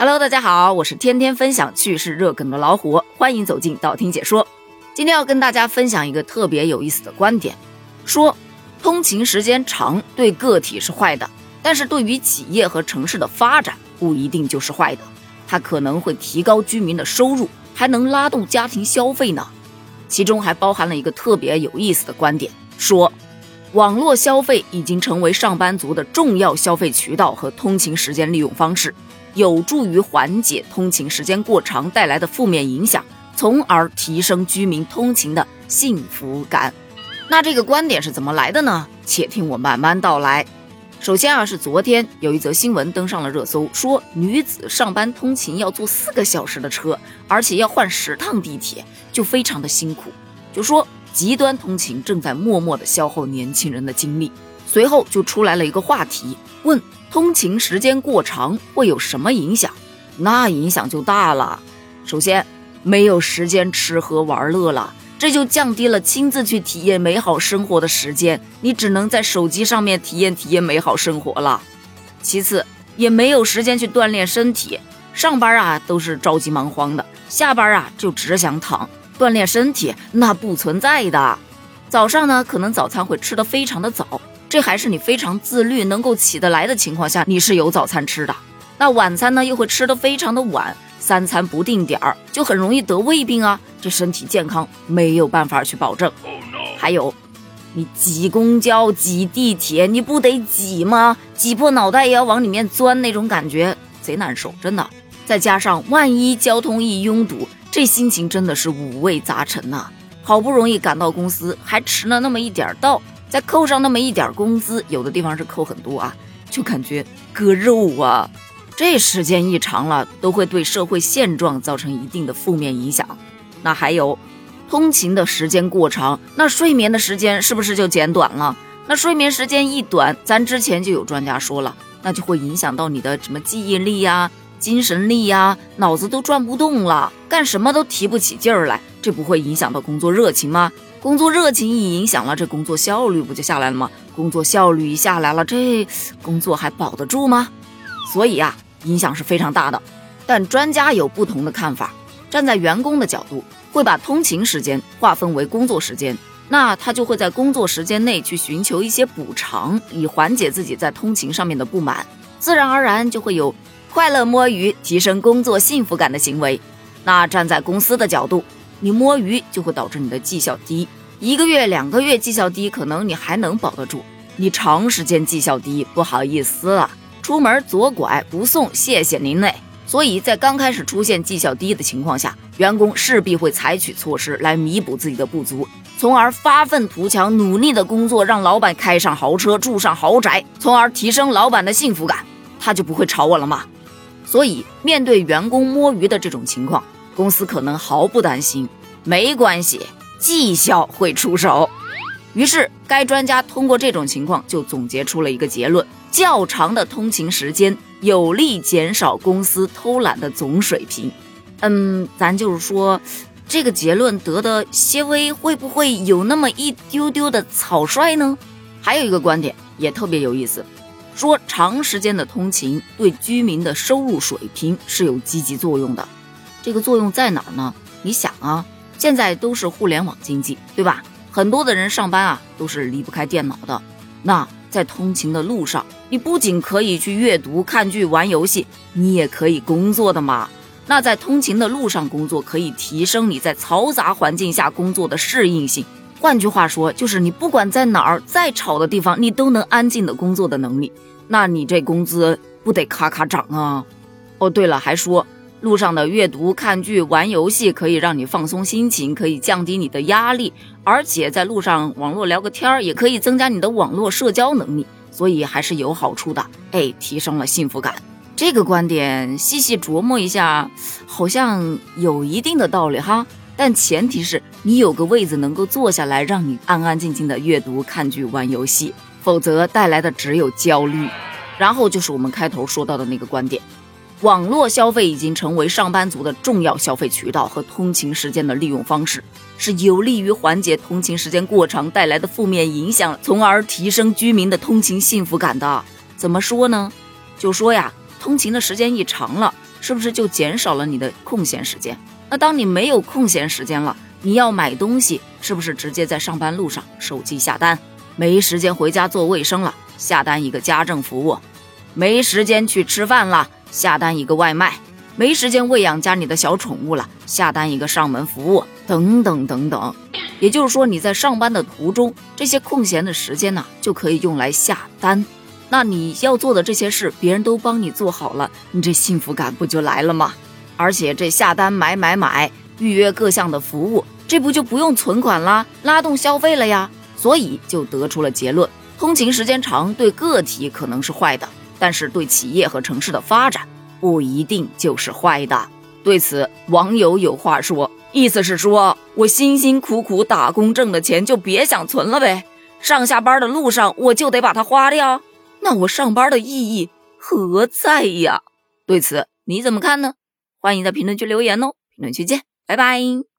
Hello，大家好，我是天天分享趣事热梗的老虎，欢迎走进道听解说。今天要跟大家分享一个特别有意思的观点，说通勤时间长对个体是坏的，但是对于企业和城市的发展不一定就是坏的，它可能会提高居民的收入，还能拉动家庭消费呢。其中还包含了一个特别有意思的观点，说网络消费已经成为上班族的重要消费渠道和通勤时间利用方式。有助于缓解通勤时间过长带来的负面影响，从而提升居民通勤的幸福感。那这个观点是怎么来的呢？且听我慢慢道来。首先啊，是昨天有一则新闻登上了热搜，说女子上班通勤要坐四个小时的车，而且要换十趟地铁，就非常的辛苦。就说极端通勤正在默默的消耗年轻人的精力。随后就出来了一个话题，问。通勤时间过长会有什么影响？那影响就大了。首先，没有时间吃喝玩乐了，这就降低了亲自去体验美好生活的时间，你只能在手机上面体验体验美好生活了。其次，也没有时间去锻炼身体，上班啊都是着急忙慌的，下班啊就只想躺，锻炼身体那不存在的。早上呢，可能早餐会吃得非常的早。这还是你非常自律，能够起得来的情况下，你是有早餐吃的。那晚餐呢，又会吃得非常的晚，三餐不定点儿，就很容易得胃病啊。这身体健康没有办法去保证。还有，你挤公交、挤地铁，你不得挤吗？挤破脑袋也要往里面钻，那种感觉贼难受，真的。再加上万一交通一拥堵，这心情真的是五味杂陈呐。好不容易赶到公司，还迟了那么一点到。再扣上那么一点工资，有的地方是扣很多啊，就感觉割肉啊。这时间一长了，都会对社会现状造成一定的负面影响。那还有，通勤的时间过长，那睡眠的时间是不是就减短了？那睡眠时间一短，咱之前就有专家说了，那就会影响到你的什么记忆力呀、精神力呀，脑子都转不动了，干什么都提不起劲儿来，这不会影响到工作热情吗？工作热情一影响了，这工作效率不就下来了吗？工作效率一下来了，这工作还保得住吗？所以啊，影响是非常大的。但专家有不同的看法，站在员工的角度，会把通勤时间划分为工作时间，那他就会在工作时间内去寻求一些补偿，以缓解自己在通勤上面的不满，自然而然就会有快乐摸鱼、提升工作幸福感的行为。那站在公司的角度。你摸鱼就会导致你的绩效低，一个月、两个月绩效低，可能你还能保得住。你长时间绩效低，不好意思了，出门左拐不送，谢谢您嘞。所以在刚开始出现绩效低的情况下，员工势必会采取措施来弥补自己的不足，从而发愤图强，努力的工作，让老板开上豪车，住上豪宅，从而提升老板的幸福感，他就不会炒我了吗？所以面对员工摸鱼的这种情况。公司可能毫不担心，没关系，绩效会出手。于是，该专家通过这种情况就总结出了一个结论：较长的通勤时间有利减少公司偷懒的总水平。嗯，咱就是说，这个结论得的些微会不会有那么一丢丢的草率呢？还有一个观点也特别有意思，说长时间的通勤对居民的收入水平是有积极作用的。这个作用在哪儿呢？你想啊，现在都是互联网经济，对吧？很多的人上班啊都是离不开电脑的。那在通勤的路上，你不仅可以去阅读、看剧、玩游戏，你也可以工作的嘛。那在通勤的路上工作，可以提升你在嘈杂环境下工作的适应性。换句话说，就是你不管在哪儿，再吵的地方，你都能安静的工作的能力。那你这工资不得咔咔涨啊？哦，对了，还说。路上的阅读、看剧、玩游戏可以让你放松心情，可以降低你的压力，而且在路上网络聊个天儿也可以增加你的网络社交能力，所以还是有好处的。哎，提升了幸福感，这个观点细细琢磨一下，好像有一定的道理哈。但前提是你有个位子能够坐下来，让你安安静静的阅读、看剧、玩游戏，否则带来的只有焦虑。然后就是我们开头说到的那个观点。网络消费已经成为上班族的重要消费渠道和通勤时间的利用方式，是有利于缓解通勤时间过长带来的负面影响，从而提升居民的通勤幸福感的。怎么说呢？就说呀，通勤的时间一长了，是不是就减少了你的空闲时间？那当你没有空闲时间了，你要买东西，是不是直接在上班路上手机下单？没时间回家做卫生了，下单一个家政服务；没时间去吃饭了，下单一个外卖；没时间喂养家里的小宠物了，下单一个上门服务，等等等等。也就是说，你在上班的途中，这些空闲的时间呢，就可以用来下单。那你要做的这些事，别人都帮你做好了，你这幸福感不就来了吗？而且这下单买买买，预约各项的服务，这不就不用存款啦，拉动消费了呀？所以就得出了结论：通勤时间长对个体可能是坏的，但是对企业和城市的发展不一定就是坏的。对此，网友有话说，意思是说我辛辛苦苦打工挣的钱就别想存了呗，上下班的路上我就得把它花掉。那我上班的意义何在呀？对此你怎么看呢？欢迎在评论区留言哦！评论区见，拜拜。